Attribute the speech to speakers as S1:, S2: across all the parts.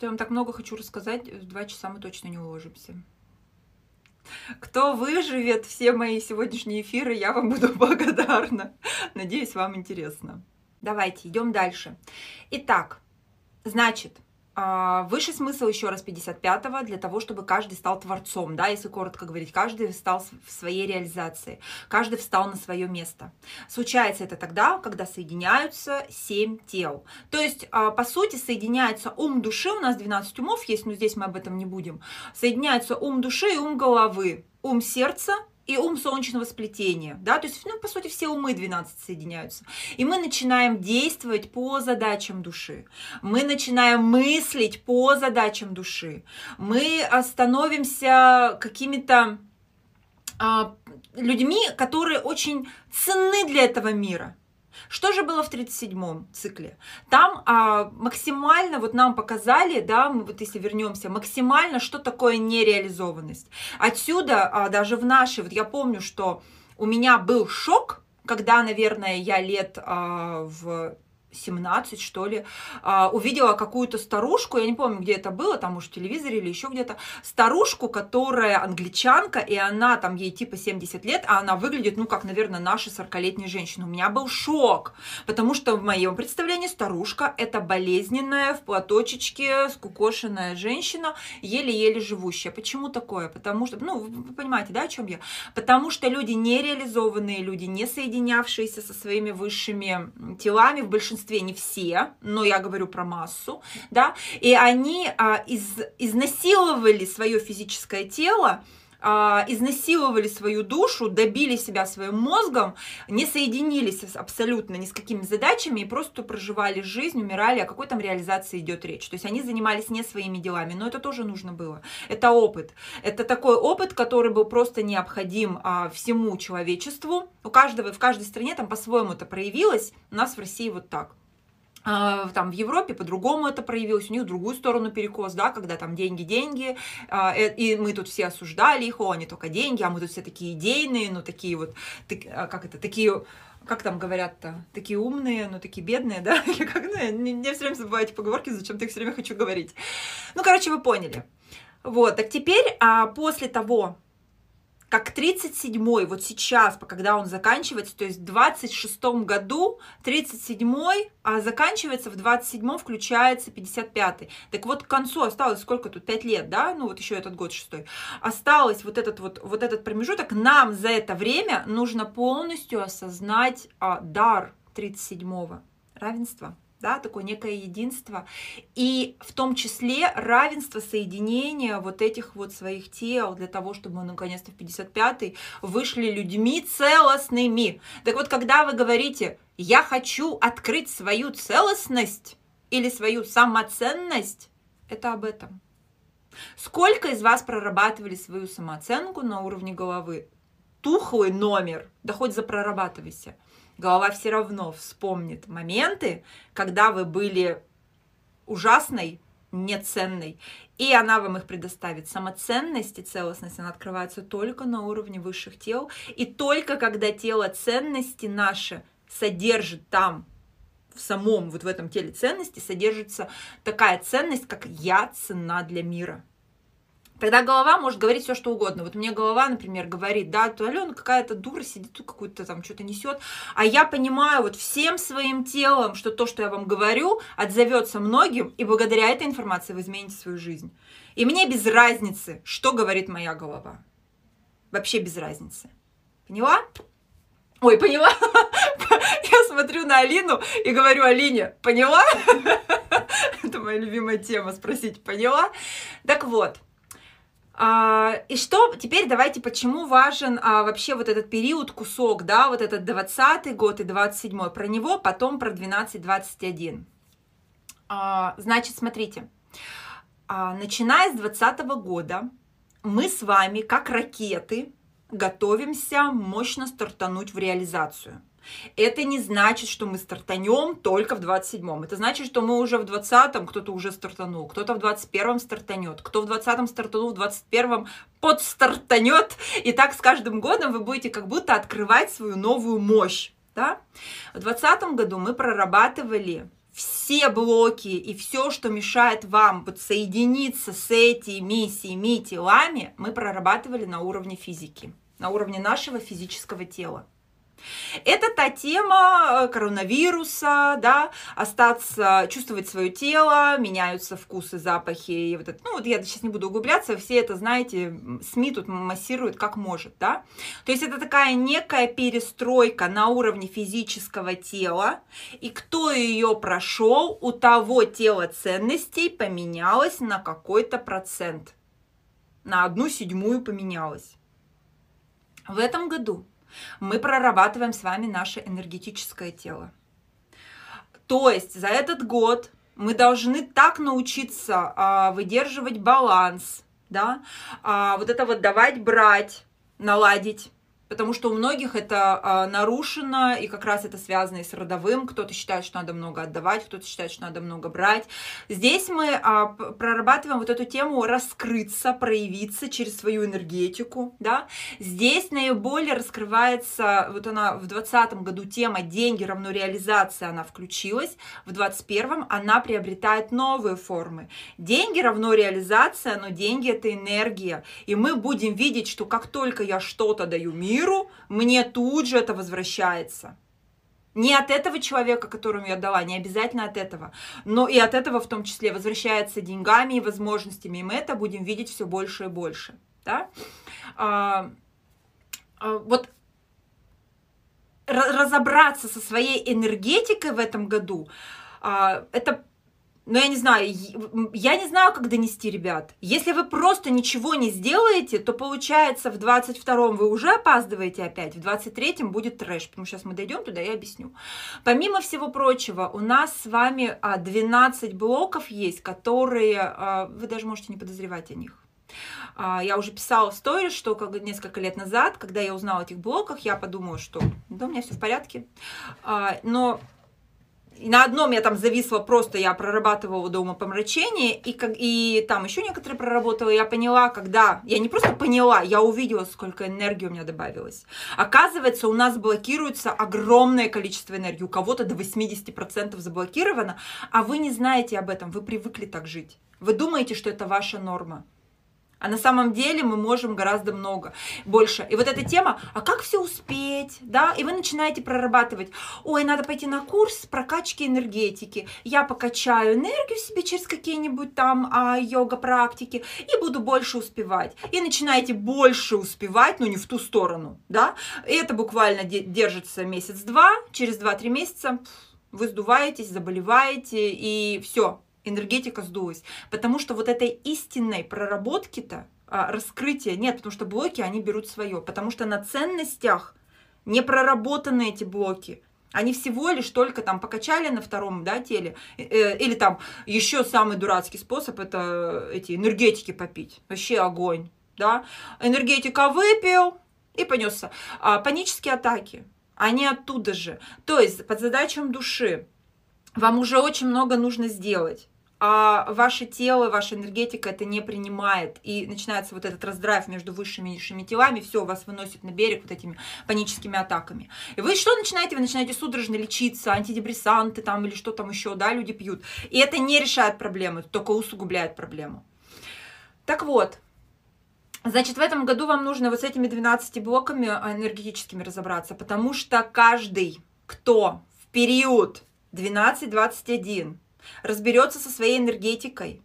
S1: Что я вам так много хочу рассказать, в два часа мы точно не уложимся. Кто выживет все мои сегодняшние эфиры, я вам буду благодарна. Надеюсь, вам интересно. Давайте, идем дальше. Итак, значит, а, высший смысл еще раз 55-го для того, чтобы каждый стал творцом, да, если коротко говорить, каждый стал в своей реализации, каждый встал на свое место. Случается это тогда, когда соединяются семь тел. То есть, а, по сути, соединяется ум души, у нас 12 умов есть, но здесь мы об этом не будем, соединяются ум души и ум головы, ум сердца и ум солнечного сплетения, да, то есть, ну, по сути, все умы 12 соединяются. И мы начинаем действовать по задачам души, мы начинаем мыслить по задачам души, мы становимся какими-то а, людьми, которые очень ценны для этого мира – что же было в 37-м цикле? Там а, максимально, вот нам показали, да, мы вот если вернемся, максимально, что такое нереализованность. Отсюда а, даже в нашей, вот я помню, что у меня был шок, когда, наверное, я лет а, в 17, что ли, а, увидела какую-то старушку, я не помню, где это было, там, может, в телевизоре или еще где-то, старушку, которая англичанка, и она, там, ей типа 70 лет, а она выглядит, ну, как, наверное, наша 40-летняя женщина. У меня был шок, потому что в моем представлении старушка – это болезненная, в платочечке, скукошенная женщина, еле-еле живущая. Почему такое? Потому что, ну, вы понимаете, да, о чем я? Потому что люди нереализованные, люди, не соединявшиеся со своими высшими телами в большинстве большинстве, не все, но я говорю про массу, да, и они а, из, изнасиловали свое физическое тело, изнасиловали свою душу, добили себя своим мозгом, не соединились абсолютно ни с какими задачами и просто проживали жизнь, умирали, о какой там реализации идет речь. То есть они занимались не своими делами, но это тоже нужно было. Это опыт. Это такой опыт, который был просто необходим а, всему человечеству. У каждого, в каждой стране там по-своему это проявилось. У нас в России вот так. А, там в Европе по-другому это проявилось, у них в другую сторону перекос, да, когда там деньги-деньги, а, э, и мы тут все осуждали их, о, они только деньги, а мы тут все такие идейные, ну, такие вот, а, как это, такие как там говорят-то, такие умные, но такие бедные, да, или как, ну, я, я все время забываю эти поговорки, зачем-то их все время хочу говорить. Ну, короче, вы поняли. Вот, так теперь, а после того, как 37-й, вот сейчас, когда он заканчивается, то есть в 26-м году, 37-й, а заканчивается в 27-м, включается 55-й. Так вот, к концу осталось сколько тут, 5 лет, да, ну вот еще этот год шестой. Осталось вот этот вот, вот этот промежуток, нам за это время нужно полностью осознать а, дар 37-го, равенство да, такое некое единство, и в том числе равенство соединения вот этих вот своих тел для того, чтобы мы наконец-то в 55-й вышли людьми целостными. Так вот, когда вы говорите, я хочу открыть свою целостность или свою самоценность, это об этом. Сколько из вас прорабатывали свою самооценку на уровне головы? Тухлый номер, да хоть запрорабатывайся – голова все равно вспомнит моменты, когда вы были ужасной, неценной, и она вам их предоставит. Самоценность и целостность, она открывается только на уровне высших тел, и только когда тело ценности наше содержит там в самом, вот в этом теле ценности содержится такая ценность, как «я цена для мира». Тогда голова может говорить все, что угодно. Вот мне голова, например, говорит, да, то Алена какая-то дура сидит, тут какую-то там что-то несет. А я понимаю вот всем своим телом, что то, что я вам говорю, отзовется многим, и благодаря этой информации вы измените свою жизнь. И мне без разницы, что говорит моя голова. Вообще без разницы. Поняла? Ой, поняла? Я смотрю на Алину и говорю Алине, поняла? Это моя любимая тема, спросить, поняла? Так вот, и что теперь давайте, почему важен а, вообще вот этот период, кусок, да, вот этот 20 год и 27 про него, потом про 12-21. А, значит, смотрите, а, начиная с 20 года мы с вами, как ракеты, готовимся мощно стартануть в реализацию. Это не значит, что мы стартанем только в 27-м. Это значит, что мы уже в 20-м, кто-то уже стартанул, кто-то в 21-м стартанет, кто в 20-м стартанул, в 21-м подстартанет. И так с каждым годом вы будете как будто открывать свою новую мощь. Да? В 2020 году мы прорабатывали все блоки и все, что мешает вам подсоединиться с этими семи телами, мы прорабатывали на уровне физики, на уровне нашего физического тела. Это та тема э, коронавируса, да, остаться, чувствовать свое тело, меняются вкусы, запахи, и вот это, ну вот я сейчас не буду углубляться, все это, знаете, СМИ тут массируют как может, да. То есть это такая некая перестройка на уровне физического тела, и кто ее прошел, у того тело ценностей поменялось на какой-то процент, на одну седьмую поменялось. В этом году мы прорабатываем с вами наше энергетическое тело. То есть за этот год мы должны так научиться а, выдерживать баланс, да, а, вот это вот давать, брать, наладить потому что у многих это а, нарушено, и как раз это связано и с родовым. Кто-то считает, что надо много отдавать, кто-то считает, что надо много брать. Здесь мы а, прорабатываем вот эту тему раскрыться, проявиться через свою энергетику, да. Здесь наиболее раскрывается, вот она в 2020 году тема «Деньги равно реализация», она включилась, в 2021 она приобретает новые формы. Деньги равно реализация, но деньги – это энергия, и мы будем видеть, что как только я что-то даю миру, миру, мне тут же это возвращается. Не от этого человека, которому я дала, не обязательно от этого, но и от этого в том числе возвращается деньгами и возможностями, и мы это будем видеть все больше и больше. Да? А, а, вот разобраться со своей энергетикой в этом году, а, это но я не знаю, я не знаю, как донести, ребят. Если вы просто ничего не сделаете, то получается в 22-м вы уже опаздываете опять, в 23-м будет трэш, потому что сейчас мы дойдем туда и объясню. Помимо всего прочего, у нас с вами 12 а, блоков есть, которые а, вы даже можете не подозревать о них. А, я уже писала в сторис, что несколько лет назад, когда я узнала о этих блоках, я подумала, что да, у меня все в порядке. Но и на одном я там зависла просто, я прорабатывала до умопомрачения, и, как, и там еще некоторые проработала, я поняла, когда, я не просто поняла, я увидела, сколько энергии у меня добавилось. Оказывается, у нас блокируется огромное количество энергии, у кого-то до 80% заблокировано, а вы не знаете об этом, вы привыкли так жить. Вы думаете, что это ваша норма. А на самом деле мы можем гораздо много больше. И вот эта тема, а как все успеть, да? И вы начинаете прорабатывать, ой, надо пойти на курс прокачки энергетики. Я покачаю энергию себе через какие-нибудь там а, йога-практики и буду больше успевать. И начинаете больше успевать, но не в ту сторону, да? И это буквально держится месяц-два, через 2-3 месяца вы сдуваетесь, заболеваете, и все, энергетика сдулась. Потому что вот этой истинной проработки-то, а, раскрытия нет, потому что блоки, они берут свое. Потому что на ценностях не проработаны эти блоки. Они всего лишь только там покачали на втором да, теле. Э, э, или там еще самый дурацкий способ это эти энергетики попить. Вообще огонь. Да? Энергетика выпил и понесся. А, панические атаки. Они оттуда же. То есть под задачам души вам уже очень много нужно сделать а ваше тело, ваша энергетика это не принимает, и начинается вот этот раздрайв между высшими и низшими телами, все, вас выносит на берег вот этими паническими атаками. И вы что начинаете? Вы начинаете судорожно лечиться, антидепрессанты там или что там еще, да, люди пьют. И это не решает проблему, только усугубляет проблему. Так вот, Значит, в этом году вам нужно вот с этими 12 блоками энергетическими разобраться, потому что каждый, кто в период 12-21 разберется со своей энергетикой,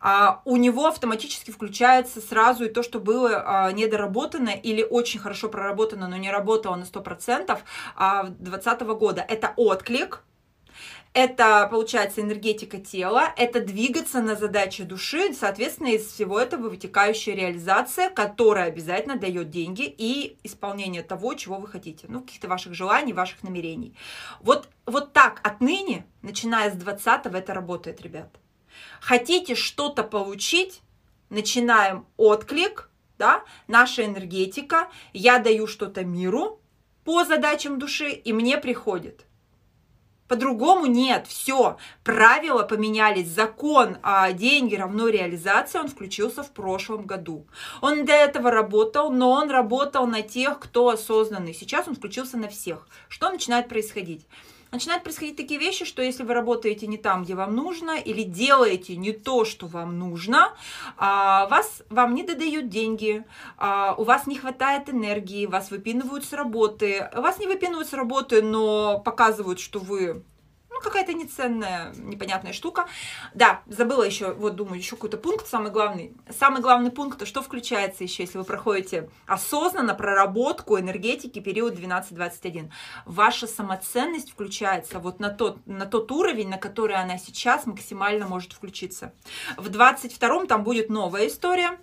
S1: а у него автоматически включается сразу и то, что было а, недоработано или очень хорошо проработано, но не работало на 100% а, 2020 года. Это отклик, это, получается, энергетика тела, это двигаться на задачи души, соответственно, из всего этого вытекающая реализация, которая обязательно дает деньги и исполнение того, чего вы хотите, ну, каких-то ваших желаний, ваших намерений. Вот, вот так отныне, начиная с 20 это работает, ребят. Хотите что-то получить, начинаем отклик, да, наша энергетика, я даю что-то миру по задачам души, и мне приходит – по-другому нет, все, правила поменялись, закон а деньги равно реализация, он включился в прошлом году. Он до этого работал, но он работал на тех, кто осознанный. Сейчас он включился на всех. Что начинает происходить? Начинают происходить такие вещи, что если вы работаете не там, где вам нужно, или делаете не то, что вам нужно, а, вас, вам не додают деньги, а, у вас не хватает энергии, вас выпинывают с работы, вас не выпинывают с работы, но показывают, что вы ну, какая-то неценная, непонятная штука. Да, забыла еще, вот думаю, еще какой-то пункт, самый главный. Самый главный пункт, что включается еще, если вы проходите осознанно проработку энергетики период 12-21. Ваша самоценность включается вот на тот, на тот уровень, на который она сейчас максимально может включиться. В 22-м там будет новая история,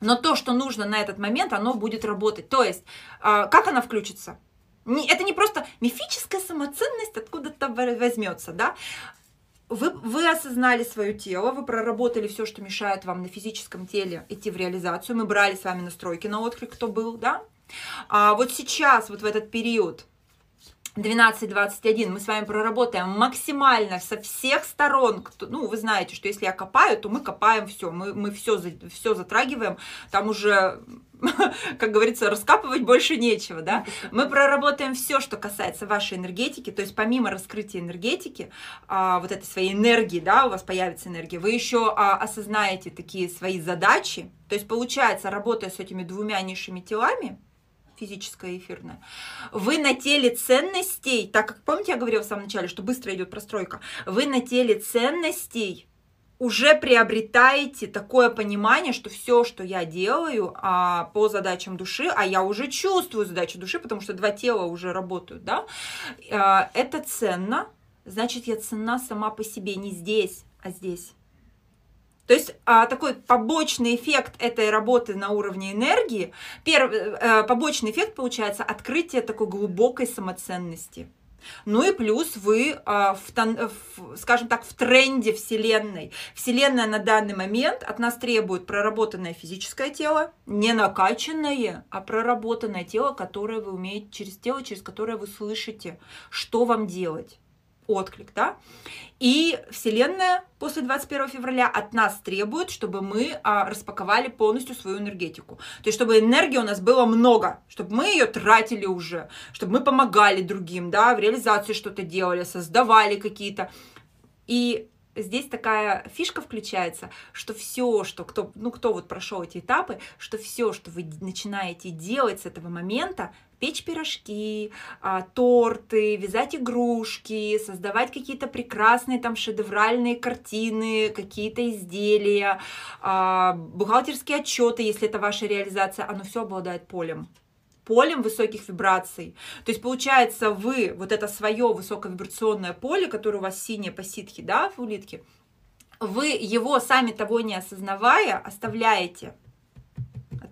S1: но то, что нужно на этот момент, оно будет работать. То есть, а, как она включится? Это не просто мифическая самоценность откуда-то возьмется, да? Вы, вы осознали свое тело, вы проработали все, что мешает вам на физическом теле идти в реализацию. Мы брали с вами настройки на отклик, кто был, да? А вот сейчас, вот в этот период, 12-21 мы с вами проработаем максимально со всех сторон. Ну, вы знаете, что если я копаю, то мы копаем все, мы, мы все, все затрагиваем. Там уже, как говорится, раскапывать больше нечего, да. Мы проработаем все, что касается вашей энергетики, то есть помимо раскрытия энергетики, а, вот этой своей энергии, да, у вас появится энергия, вы еще а, осознаете такие свои задачи, то есть получается, работая с этими двумя низшими телами, физическое и эфирное, вы на теле ценностей, так как, помните, я говорила в самом начале, что быстро идет простройка, вы на теле ценностей уже приобретаете такое понимание, что все, что я делаю а, по задачам души, а я уже чувствую задачу души, потому что два тела уже работают, да, а, это ценно, значит, я ценна сама по себе, не здесь, а здесь. То есть а, такой побочный эффект этой работы на уровне энергии, первый а, побочный эффект получается открытие такой глубокой самоценности. Ну и плюс вы, а, в, скажем так, в тренде Вселенной. Вселенная на данный момент от нас требует проработанное физическое тело, не накачанное, а проработанное тело, которое вы умеете, через тело, через которое вы слышите, что вам делать отклик, да. И Вселенная после 21 февраля от нас требует, чтобы мы а, распаковали полностью свою энергетику. То есть, чтобы энергии у нас было много, чтобы мы ее тратили уже, чтобы мы помогали другим, да, в реализации что-то делали, создавали какие-то. И здесь такая фишка включается, что все, что кто, ну, кто вот прошел эти этапы, что все, что вы начинаете делать с этого момента, печь пирожки, а, торты, вязать игрушки, создавать какие-то прекрасные там шедевральные картины, какие-то изделия, а, бухгалтерские отчеты, если это ваша реализация, оно все обладает полем полем высоких вибраций. То есть, получается, вы вот это свое высоковибрационное поле, которое у вас синее по ситхе, да, в улитке, вы его, сами того не осознавая, оставляете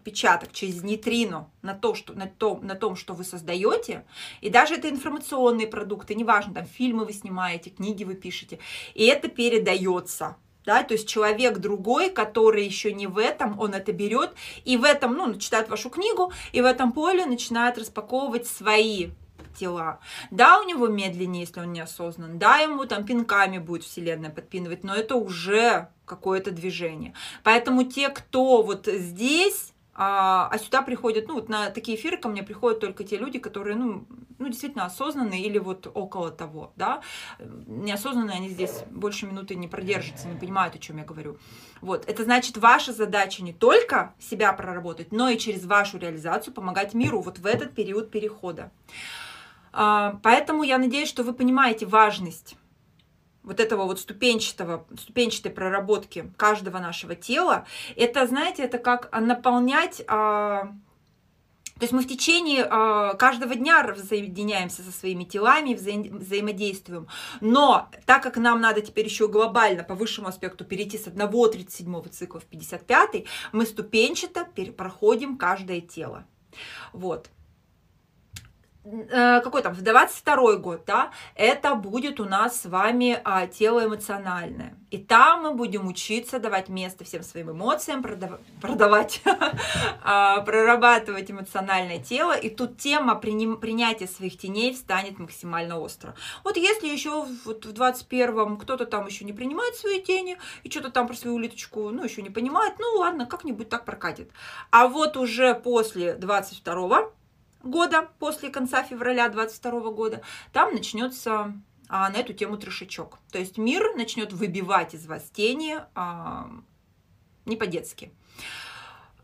S1: отпечаток через нейтрино на, то, что, на, том, на том, что вы создаете, и даже это информационные продукты, неважно, там фильмы вы снимаете, книги вы пишете, и это передается да, то есть человек другой, который еще не в этом, он это берет и в этом, ну, читает вашу книгу, и в этом поле начинает распаковывать свои тела. Да, у него медленнее, если он неосознан, да, ему там пинками будет вселенная подпинывать, но это уже какое-то движение. Поэтому те, кто вот здесь а, а сюда приходят, ну, вот на такие эфиры ко мне приходят только те люди, которые, ну, ну, действительно осознанные или вот около того, да. Неосознанные они здесь больше минуты не продержатся, не понимают, о чем я говорю. Вот, это значит, ваша задача не только себя проработать, но и через вашу реализацию помогать миру вот в этот период перехода. А, поэтому я надеюсь, что вы понимаете важность вот этого вот ступенчатого, ступенчатой проработки каждого нашего тела, это, знаете, это как наполнять... А, то есть мы в течение э, каждого дня разъединяемся со своими телами, взаим, взаимодействуем. Но так как нам надо теперь еще глобально по высшему аспекту перейти с одного 37 цикла в 55, мы ступенчато проходим каждое тело. Вот. Э, какой там, в 22 год, да, это будет у нас с вами а, тело эмоциональное. И там мы будем учиться давать место всем своим эмоциям, продав... продавать, а, прорабатывать эмоциональное тело. И тут тема принятия своих теней станет максимально остро. Вот если еще в 21-м кто-то там еще не принимает свои тени, и что-то там про свою улиточку, ну, еще не понимает, ну, ладно, как-нибудь так прокатит. А вот уже после 22-го года, после конца февраля 22 года, там начнется а, на эту тему трешечок. То есть мир начнет выбивать из вас тени а, не по-детски.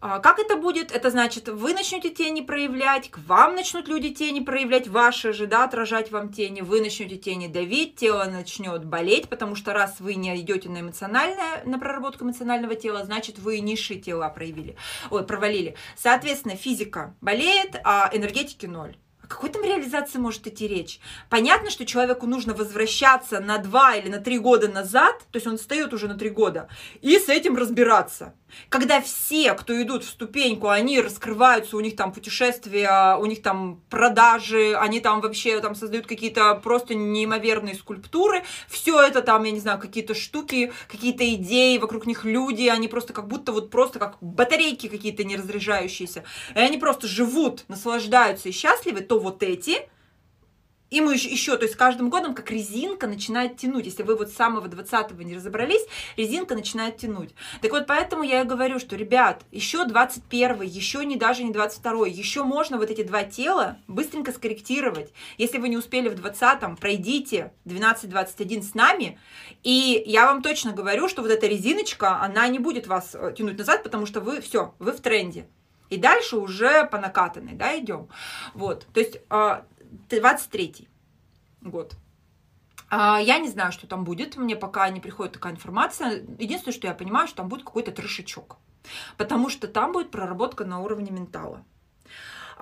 S1: А, как это будет? Это значит, вы начнете тени проявлять, к вам начнут люди тени проявлять, ваши же, да, отражать вам тени, вы начнете тени давить, тело начнет болеть, потому что раз вы не идете на эмоциональное, на проработку эмоционального тела, значит, вы низшие тела проявили, ой, провалили. Соответственно, физика болеет, а энергетики ноль какой там реализации может идти речь? Понятно, что человеку нужно возвращаться на два или на три года назад, то есть он встает уже на три года, и с этим разбираться. Когда все, кто идут в ступеньку, они раскрываются, у них там путешествия, у них там продажи, они там вообще там создают какие-то просто неимоверные скульптуры, все это там, я не знаю, какие-то штуки, какие-то идеи, вокруг них люди, они просто как будто вот просто как батарейки какие-то неразряжающиеся, и они просто живут, наслаждаются и счастливы, то вот эти, и мы еще, то есть каждым годом как резинка начинает тянуть. Если вы вот с самого 20-го не разобрались, резинка начинает тянуть. Так вот, поэтому я и говорю, что, ребят, еще 21-й, еще не даже не 22-й, еще можно вот эти два тела быстренько скорректировать. Если вы не успели в 20-м, пройдите 12-21 с нами, и я вам точно говорю, что вот эта резиночка, она не будет вас э, тянуть назад, потому что вы, все, вы в тренде. И дальше уже по накатанной, да, идем. Вот, то есть 23 а, год. А, я не знаю, что там будет, мне пока не приходит такая информация. Единственное, что я понимаю, что там будет какой-то трешечок. Потому что там будет проработка на уровне ментала.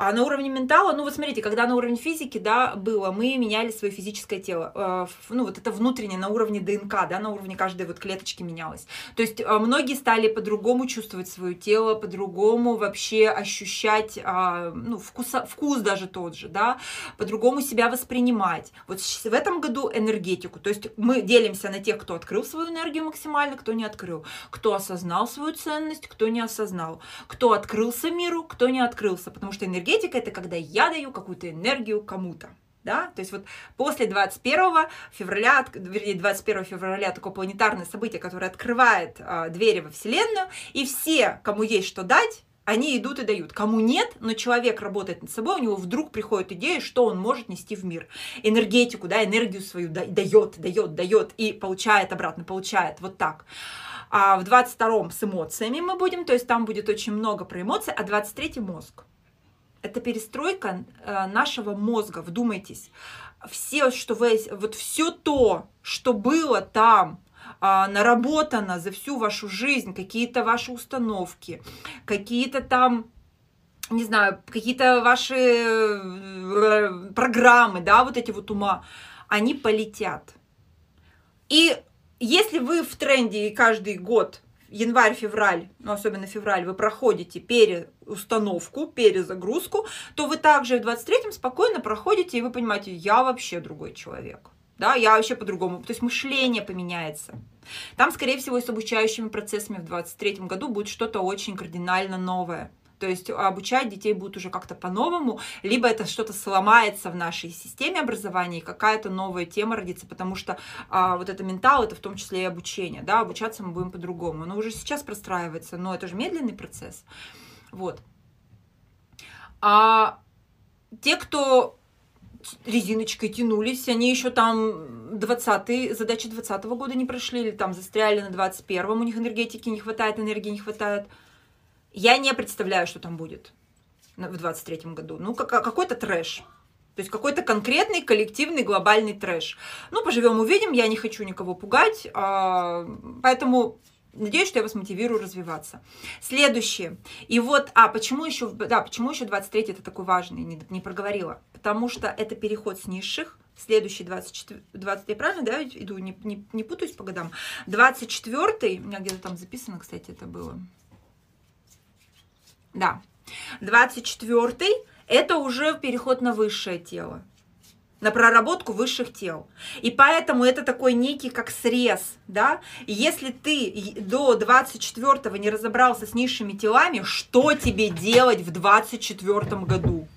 S1: А на уровне ментала, ну вот смотрите, когда на уровне физики, да, было, мы меняли свое физическое тело. Э, ну вот это внутреннее, на уровне ДНК, да, на уровне каждой вот клеточки менялось. То есть э, многие стали по-другому чувствовать свое тело, по-другому вообще ощущать, а, ну, вкус, вкус даже тот же, да, по-другому себя воспринимать. Вот в этом году энергетику. То есть мы делимся на тех, кто открыл свою энергию максимально, кто не открыл, кто осознал свою ценность, кто не осознал, кто открылся миру, кто не открылся, потому что энергетика энергетика это когда я даю какую-то энергию кому-то. Да? То есть вот после 21 февраля, вернее, 21 февраля такое планетарное событие, которое открывает э, двери во Вселенную, и все, кому есть что дать, они идут и дают. Кому нет, но человек работает над собой, у него вдруг приходит идея, что он может нести в мир. Энергетику, да, энергию свою дает, дает, дает и получает обратно, получает вот так. А в 22-м с эмоциями мы будем, то есть там будет очень много про эмоции, а 23-й мозг это перестройка э, нашего мозга, вдумайтесь. Все, что вы, вот все то, что было там, а, наработано за всю вашу жизнь, какие-то ваши установки, какие-то там не знаю, какие-то ваши э, программы, да, вот эти вот ума, они полетят. И если вы в тренде и каждый год январь-февраль, ну, особенно февраль, вы проходите переустановку, перезагрузку, то вы также в 23-м спокойно проходите, и вы понимаете, я вообще другой человек. Да, я вообще по-другому. То есть мышление поменяется. Там, скорее всего, и с обучающими процессами в 23 году будет что-то очень кардинально новое. То есть обучать детей будут уже как-то по-новому, либо это что-то сломается в нашей системе образования, и какая-то новая тема родится, потому что а, вот это ментал, это в том числе и обучение, да, обучаться мы будем по-другому. Оно уже сейчас простраивается, но это же медленный процесс. Вот. А те, кто резиночкой тянулись, они еще там 20 задачи 20 года не прошли, или там застряли на 21-м, у них энергетики не хватает, энергии не хватает – я не представляю, что там будет в 23 году. Ну, какой-то трэш. То есть какой-то конкретный коллективный глобальный трэш. Ну, поживем, увидим. Я не хочу никого пугать. А, поэтому Надеюсь, что я вас мотивирую развиваться. Следующее. И вот, а, почему еще, да, почему еще 23 это такой важный, не, не проговорила. Потому что это переход с низших, следующий 24, 23, правильно, да, иду, не, не, не путаюсь по годам. 24, у меня где-то там записано, кстати, это было. Да. 24 это уже переход на высшее тело на проработку высших тел. И поэтому это такой некий как срез, да. Если ты до 24-го не разобрался с низшими телами, что тебе делать в 24 году?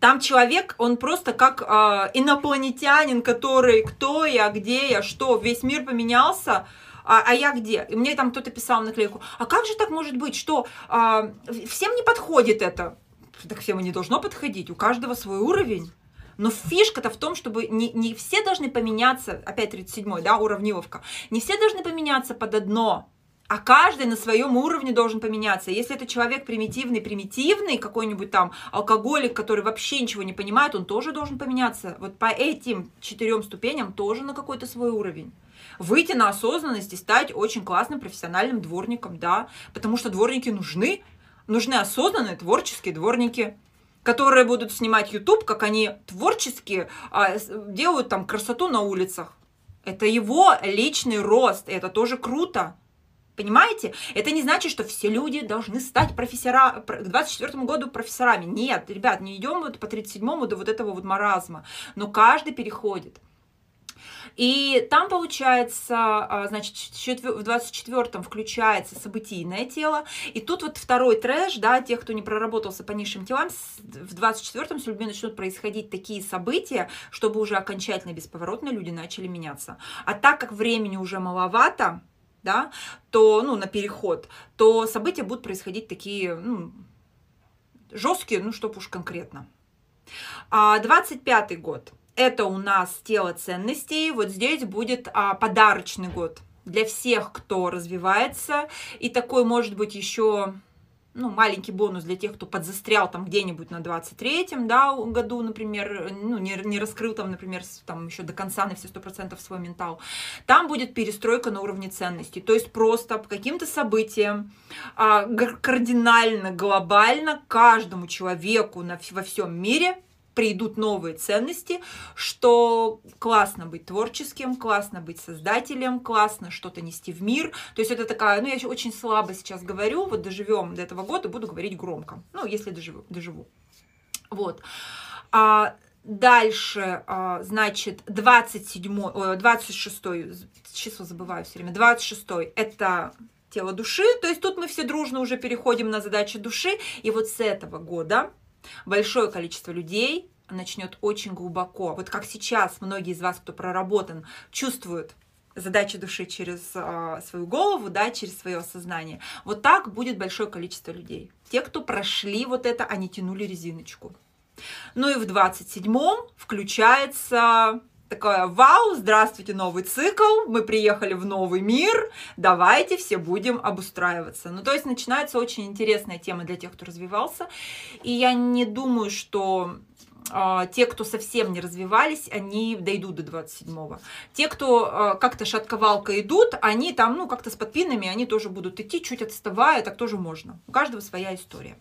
S1: Там человек, он просто как э, инопланетянин, который кто я, где я, что, весь мир поменялся, а, а я где? И мне там кто-то писал наклейку, а как же так может быть, что а, всем не подходит это? так всем и не должно подходить. У каждого свой уровень. Но фишка-то в том, чтобы не, не все должны поменяться, опять 37-й, да, уравниловка, не все должны поменяться под одно, а каждый на своем уровне должен поменяться. Если это человек примитивный, примитивный, какой-нибудь там алкоголик, который вообще ничего не понимает, он тоже должен поменяться. Вот по этим четырем ступеням тоже на какой-то свой уровень. Выйти на осознанность и стать очень классным профессиональным дворником, да, потому что дворники нужны, нужны осознанные творческие дворники которые будут снимать YouTube, как они творчески а, делают там красоту на улицах. Это его личный рост, и это тоже круто. Понимаете? Это не значит, что все люди должны стать профессора, к 24 году профессорами. Нет, ребят, не идем вот по 37-му до вот этого вот маразма. Но каждый переходит. И там, получается, а, значит, в 24-м включается событийное тело. И тут вот второй трэш, да, тех, кто не проработался по низшим телам, в 24-м с людьми начнут происходить такие события, чтобы уже окончательно бесповоротно люди начали меняться. А так как времени уже маловато, да, то, ну, на переход, то события будут происходить такие, ну, жесткие, ну, чтобы уж конкретно. А 25 год – это у нас тело ценностей. Вот здесь будет а, подарочный год для всех, кто развивается. И такой может быть еще ну, маленький бонус для тех, кто подзастрял там где-нибудь на 23-м да, году, например, ну, не, не раскрыл там, например, там еще до конца на все 100% свой ментал. Там будет перестройка на уровне ценностей. То есть просто по каким-то событиям а, кардинально, глобально каждому человеку на, во всем мире придут новые ценности, что классно быть творческим, классно быть создателем, классно что-то нести в мир. То есть это такая, ну я еще очень слабо сейчас говорю, вот доживем до этого года, буду говорить громко, ну если доживу. доживу. Вот. А Дальше, а, значит, 27, 26, число забываю все время, 26 это тело души, то есть тут мы все дружно уже переходим на задачи души, и вот с этого года большое количество людей начнет очень глубоко. Вот как сейчас многие из вас, кто проработан, чувствуют задачи души через э, свою голову, да, через свое сознание. Вот так будет большое количество людей. Те, кто прошли вот это, они тянули резиночку. Ну и в 27-м включается такое, вау, здравствуйте, новый цикл, мы приехали в новый мир, давайте все будем обустраиваться. Ну, то есть начинается очень интересная тема для тех, кто развивался, и я не думаю, что а, те, кто совсем не развивались, они дойдут до 27-го. Те, кто а, как-то шатковалка идут, они там, ну, как-то с подпинами, они тоже будут идти, чуть отставая, так тоже можно. У каждого своя история.